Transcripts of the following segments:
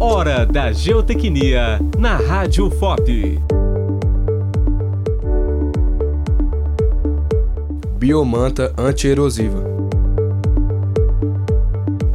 Hora da Geotecnia na Rádio FOP. Biomanta antierosiva.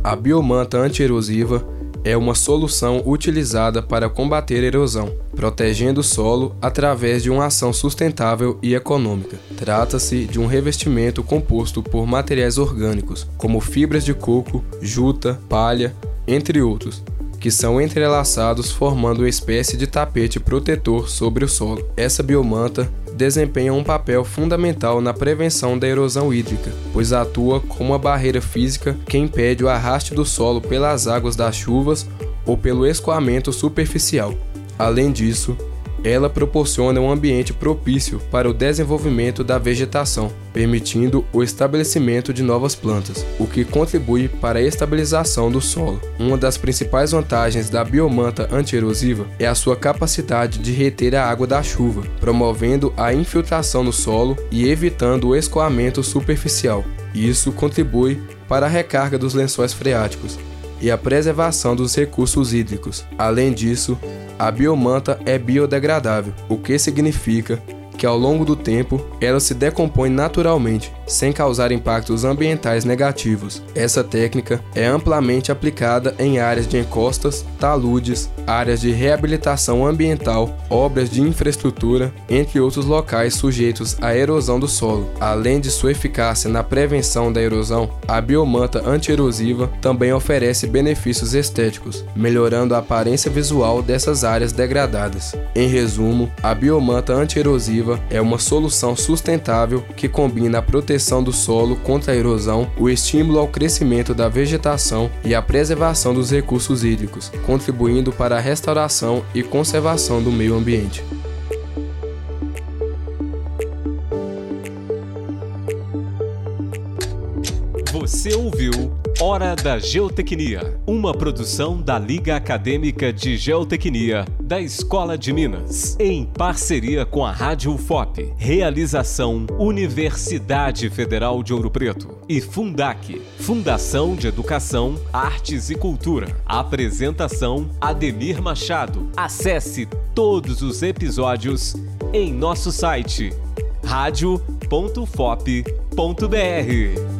A biomanta antierosiva é uma solução utilizada para combater erosão, protegendo o solo através de uma ação sustentável e econômica. Trata-se de um revestimento composto por materiais orgânicos, como fibras de coco, juta, palha, entre outros, que são entrelaçados formando uma espécie de tapete protetor sobre o solo. Essa biomanta desempenha um papel fundamental na prevenção da erosão hídrica, pois atua como uma barreira física que impede o arraste do solo pelas águas das chuvas ou pelo escoamento superficial. Além disso, ela proporciona um ambiente propício para o desenvolvimento da vegetação, permitindo o estabelecimento de novas plantas, o que contribui para a estabilização do solo. Uma das principais vantagens da biomanta antierosiva é a sua capacidade de reter a água da chuva, promovendo a infiltração no solo e evitando o escoamento superficial. Isso contribui para a recarga dos lençóis freáticos e a preservação dos recursos hídricos. Além disso, a biomanta é biodegradável, o que significa que ao longo do tempo ela se decompõe naturalmente, sem causar impactos ambientais negativos. Essa técnica é amplamente aplicada em áreas de encostas, taludes, áreas de reabilitação ambiental, obras de infraestrutura, entre outros locais sujeitos à erosão do solo. Além de sua eficácia na prevenção da erosão, a biomanta antierosiva também oferece benefícios estéticos, melhorando a aparência visual dessas áreas degradadas. Em resumo, a biomanta antierosiva é uma solução sustentável que combina a proteção do solo contra a erosão, o estímulo ao crescimento da vegetação e a preservação dos recursos hídricos, contribuindo para a restauração e conservação do meio ambiente. Você ouviu Hora da Geotecnia, uma produção da Liga Acadêmica de Geotecnia da Escola de Minas, em parceria com a Rádio FOP. Realização Universidade Federal de Ouro Preto e Fundac, Fundação de Educação, Artes e Cultura. Apresentação Ademir Machado. Acesse todos os episódios em nosso site radio.fop.br.